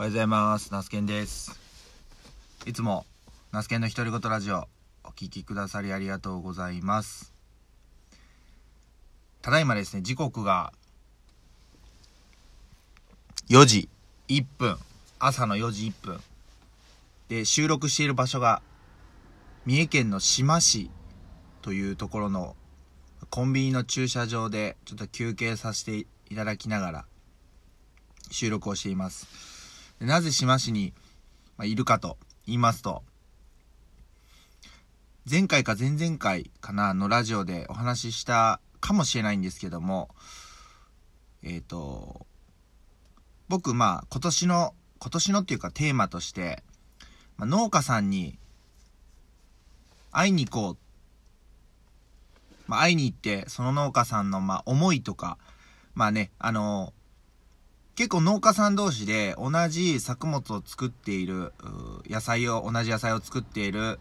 おはようございます。ナスケンです。いつも、ナスケンの独り言ラジオ、お聞きくださりありがとうございます。ただいまですね、時刻が、4時1分、朝の4時1分。で、収録している場所が、三重県の志摩市というところの、コンビニの駐車場で、ちょっと休憩させていただきながら、収録をしています。なぜ志摩市に、いるかと言いますと、前回か前々回かなのラジオでお話ししたかもしれないんですけども、えっ、と、僕、まあ、今年の、今年のっていうかテーマとして、まあ、農家さんに会いに行こう。まあ、会いに行って、その農家さんの、まあ、思いとか、まあね、あの結構農家さん同士で同じ作物を作っている、野菜を、同じ野菜を作っている、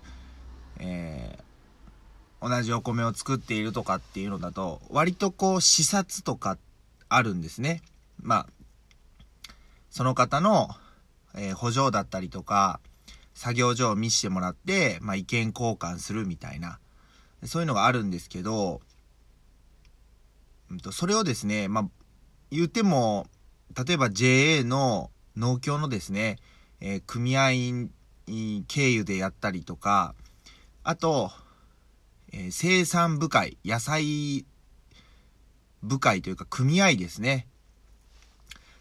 えー同じお米を作っているとかっていうのだと、割とこう、視察とかあるんですね。まあ、その方の、えー補助だったりとか、作業所を見せてもらって、まあ、意見交換するみたいな、そういうのがあるんですけど、うんと、それをですね、まあ、言っても、例えば JA の農協のですね、えー組合員経由でやったりとか、あと、えー生産部会、野菜部会というか組合ですね。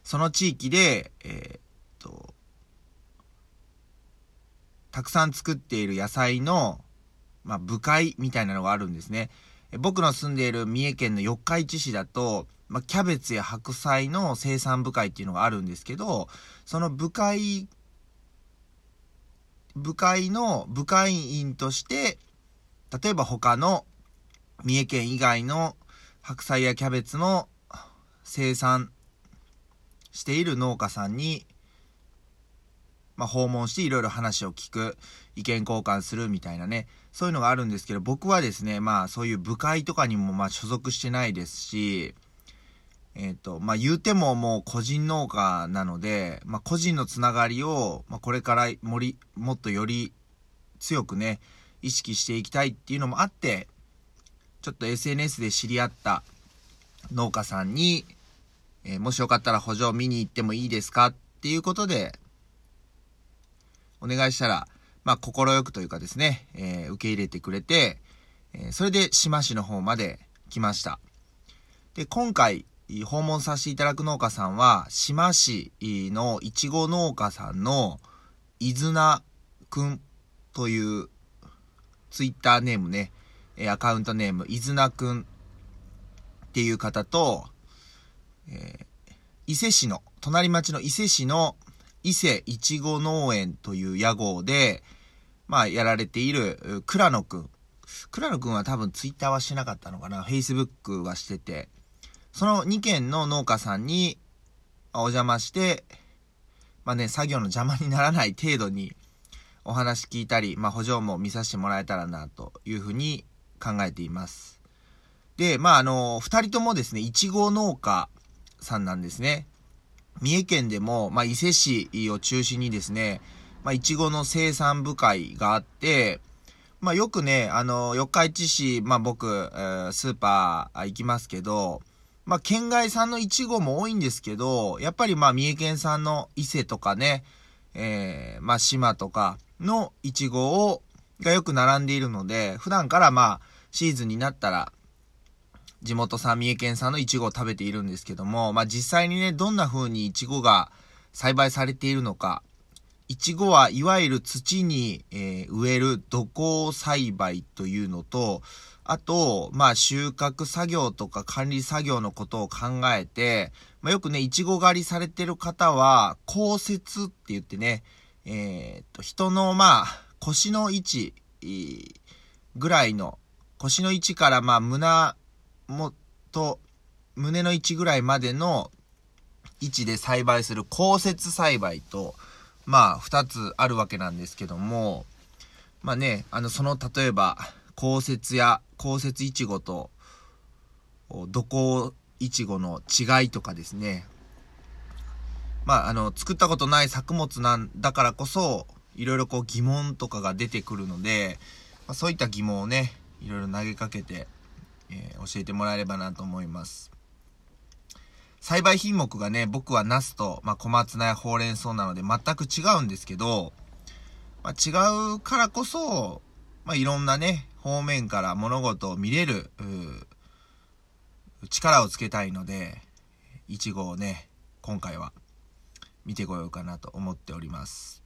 その地域で、えーっと、たくさん作っている野菜の、まあ、部会みたいなのがあるんですね。僕の住んでいる三重県の四日市市だと、まあ、キャベツや白菜の生産部会っていうのがあるんですけど、その部会、部会の部会員として、例えば他の三重県以外の白菜やキャベツの生産している農家さんに、まあ、訪問していろいろ話を聞く、意見交換するみたいなね、そういうのがあるんですけど、僕はですね、まあそういう部会とかにもまあ所属してないですし、えっ、と、まあ言うてももう個人農家なので、まあ個人のつながりを、まあこれからもり、もっとより強くね、意識していきたいっていうのもあって、ちょっと SNS で知り合った農家さんに、えーもしよかったら補助を見に行ってもいいですかっていうことで、お願いしたら、まあ、快くというかですね、えー受け入れてくれて、えーそれで志摩市の方まで来ました。で、今回、訪問させていただく農家さんは、志摩市のいちご農家さんの、伊豆名くんという、ツイッターネームね、えアカウントネーム、伊豆名くんっていう方と、えー伊勢市の、隣町の伊勢市の伊勢いちご農園という屋号で、まあ、やられている、倉野くん。倉野くんは多分ツイッターはしなかったのかな。Facebook はしてて。その2軒の農家さんに、お邪魔して、まあね、作業の邪魔にならない程度にお話聞いたり、まあ補助も見させてもらえたらな、というふうに考えています。で、まああの、二人ともですね、いちご農家さんなんですね。三重県でも、まあ、伊勢市を中心にですね、まあ、いちごの生産部会があって、まあ、よくね、あの、四日市市、まあ、僕、えスーパー行きますけど、まあ、県外産のいちごも多いんですけど、やっぱりまあ、三重県産の伊勢とかね、えーまあ、島とかのいちごを、がよく並んでいるので、普段からまあ、シーズンになったら、地元産、三重県産のイチゴを食べているんですけども、まあ実際にね、どんな風にイチゴが栽培されているのか、イチゴはいわゆる土に、えー植える土耕栽培というのと、あと、まあ収穫作業とか管理作業のことを考えて、まあよくね、イチゴ狩りされてる方は、降雪って言ってね、えーっと、人のまあ腰の位置ぐらいの、腰の位置からまあ胸もっと、胸の位置ぐらいまでの位置で栽培する降雪栽培と、まあ、二つあるわけなんですけども、まあね、あの、その、例えば、降雪や降雪いちごと、土耕いちごの違いとかですね、まあ、あの、作ったことない作物なんだからこそ、いろいろこう疑問とかが出てくるので、まあ、そういった疑問をね、いろいろ投げかけて、えー、教えてもらえればなと思います。栽培品目がね、僕はナスと、まあ、小松菜やほうれん草なので全く違うんですけど、まあ、違うからこそ、まあ、いろんなね、方面から物事を見れる、力をつけたいので、いちごをね、今回は見てこようかなと思っております。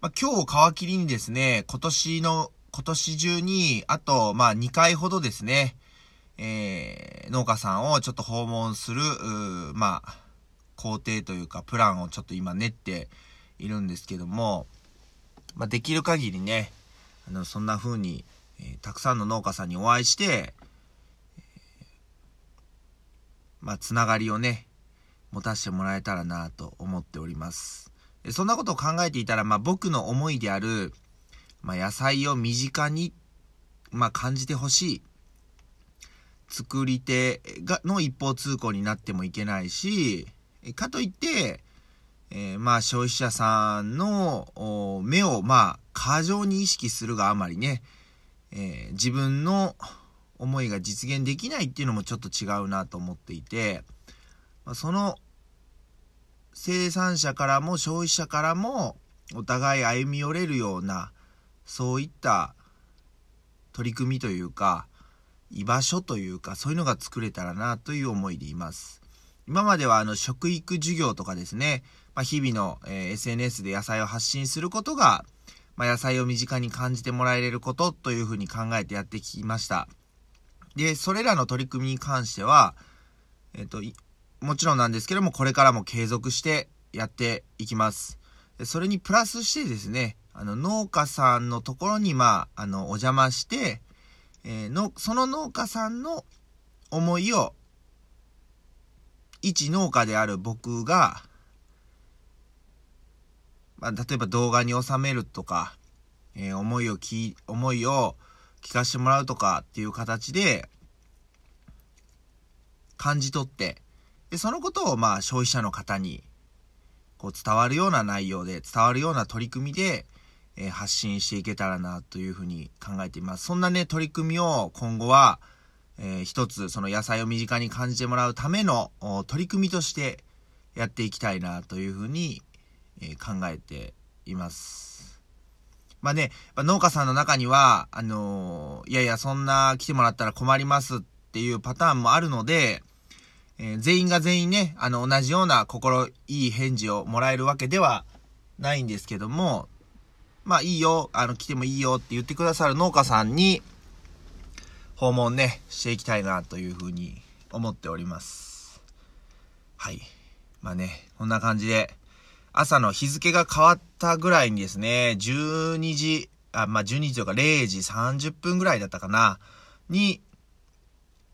まあ、今日皮切りにですね、今年の、今年中に、あと、まあ、2回ほどですね、えー、農家さんをちょっと訪問する、まあ、工程というか、プランをちょっと今練っているんですけども、まあ、できる限りね、あの、そんな風に、えー、たくさんの農家さんにお会いして、まあ、つながりをね、持たせてもらえたらなと思っております。そんなことを考えていたら、まあ、僕の思いである、まあ、野菜を身近に、まあ、感じてほしい。作り手がの一方通行になってもいけないし、かといって、えー、まあ消費者さんの目をまあ過剰に意識するがあまりね、えー、自分の思いが実現できないっていうのもちょっと違うなと思っていて、まあ、その生産者からも消費者からもお互い歩み寄れるようなそういった取り組みというか居場所というかそういうのが作れたらなという思いでいます。今まではあの食育授業とかですね、まあ、日々の、え、SNS で野菜を発信することが、まあ、野菜を身近に感じてもらえることというふうに考えてやってきました。で、それらの取り組みに関しては、えっ、と、もちろんなんですけども、これからも継続してやっていきます。それにプラスしてですね、あの、農家さんのところに、まあ、あの、お邪魔して、えー、の、その農家さんの思いを、一農家である僕が、まあ、例えば動画に収めるとか、えー、思いをき、思いを聞かせてもらうとかっていう形で、感じ取って、で、そのことをまあ消費者の方に、こう伝わるような内容で、伝わるような取り組みで、え、発信していけたらなというふうに考えています。そんなね、取り組みを今後は、えー、一つ、その野菜を身近に感じてもらうための取り組みとしてやっていきたいなというふうに、えー、考えています。まあね、農家さんの中には、あのいやいや、そんな来てもらったら困りますっていうパターンもあるので、え、全員が全員ね、あの、同じような心いい返事をもらえるわけではないんですけども、まあいいよ、あの、来てもいいよって言ってくださる農家さんに、訪問ね、していきたいなというふうに思っております。はい。まあね、こんな感じで、朝の日付が変わったぐらいにですね、12時、あ、まあ12時とか0時30分ぐらいだったかな、に、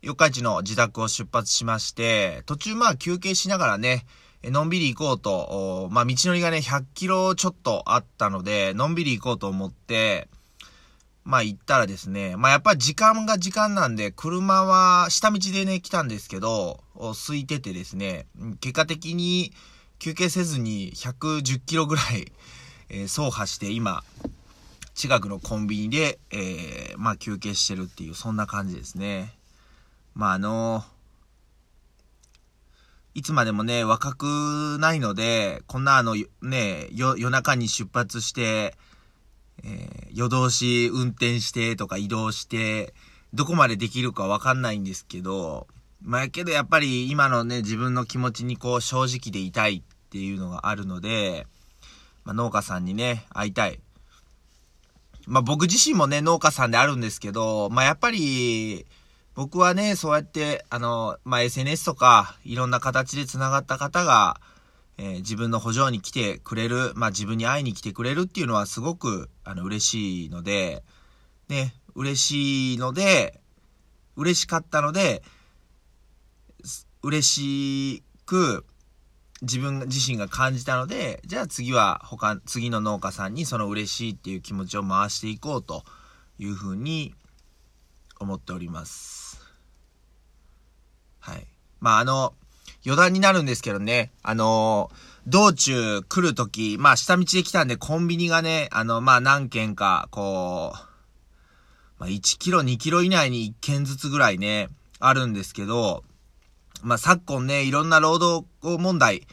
四日市の自宅を出発しまして、途中まあ休憩しながらね、のんびり行こうと、まあ道のりがね、100キロちょっとあったので、のんびり行こうと思って、まあ行ったらですね、まあやっぱり時間が時間なんで、車は下道でね、来たんですけど、空いててですね、結果的に休憩せずに110キロぐらい、えー、走破して今、近くのコンビニで、えー、まあ休憩してるっていう、そんな感じですね。まああのいつまでもね、若くないので、こんなあの、ね、夜中に出発して、えー、夜通し運転してとか移動して、どこまでできるかわかんないんですけど、まあ、けどやっぱり今のね、自分の気持ちにこう正直でいたいっていうのがあるので、まあ、農家さんにね、会いたい。まあ、僕自身もね、農家さんであるんですけど、まあ、やっぱり、僕はね、そうやって、あの、まあ、SNS とか、いろんな形で繋がった方が、えー、自分の補助に来てくれる、まあ、自分に会いに来てくれるっていうのはすごく、あの、嬉しいので、ね、嬉しいので、嬉しかったので、嬉しく、自分自身が感じたので、じゃあ次は他、次の農家さんにその嬉しいっていう気持ちを回していこうというふうに思っております。はい。まあ、あの、余談になるんですけどね、あの道中来るとき、まあ下道で来たんでコンビニがね、あの、まあ何軒か、こう、まあ1キロ2キロ以内に1軒ずつぐらいね、あるんですけど、まあ昨今ね、いろんな労働問題、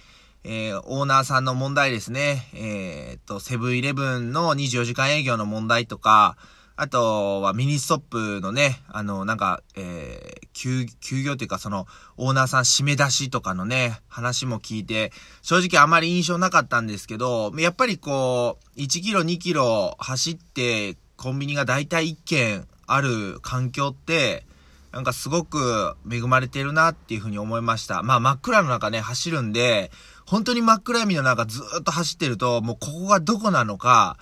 えー、オーナーさんの問題ですね、えー、っと、セブンイレブンの24時間営業の問題とか、あとはミニストップのね、あの、なんか、えー、休、休業というかその、オーナーさん締め出しとかのね、話も聞いて、正直あまり印象なかったんですけど、やっぱりこう、1キロ2キロ走って、コンビニがだいたい1軒ある環境って、なんかすごく恵まれてるなっていうふうに思いました。まあ真っ暗の中ね、走るんで、本当に真っ暗闇の中ずっと走ってると、もうここがどこなのか、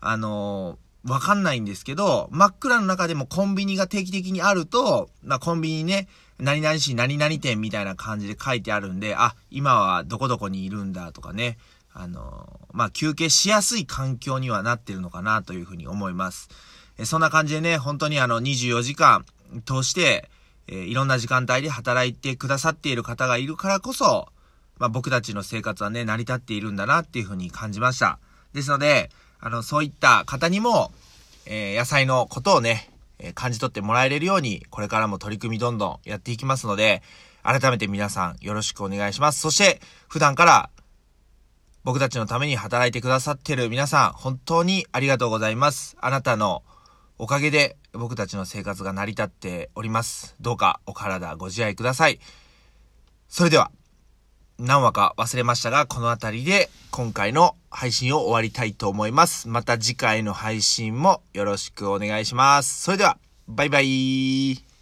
あのわかんないんですけど、真っ暗の中でもコンビニが定期的にあると、まあ、コンビニね、何々市何々店みたいな感じで書いてあるんで、あ、今はどこどこにいるんだとかね、あのまあ、休憩しやすい環境にはなってるのかなというふうに思います。えそんな感じでね、本当にあの24時間通して、えいろんな時間帯で働いてくださっている方がいるからこそ、まあ、僕たちの生活はね、成り立っているんだなっていうふうに感じました。ですので、あの、そういった方にも、えー、野菜のことをね、え、感じ取ってもらえれるように、これからも取り組みどんどんやっていきますので、改めて皆さんよろしくお願いします。そして、普段から僕たちのために働いてくださってる皆さん、本当にありがとうございます。あなたのおかげで僕たちの生活が成り立っております。どうかお体ご自愛ください。それでは。何話か忘れましたが、この辺りで今回の配信を終わりたいと思います。また次回の配信もよろしくお願いします。それでは、バイバイ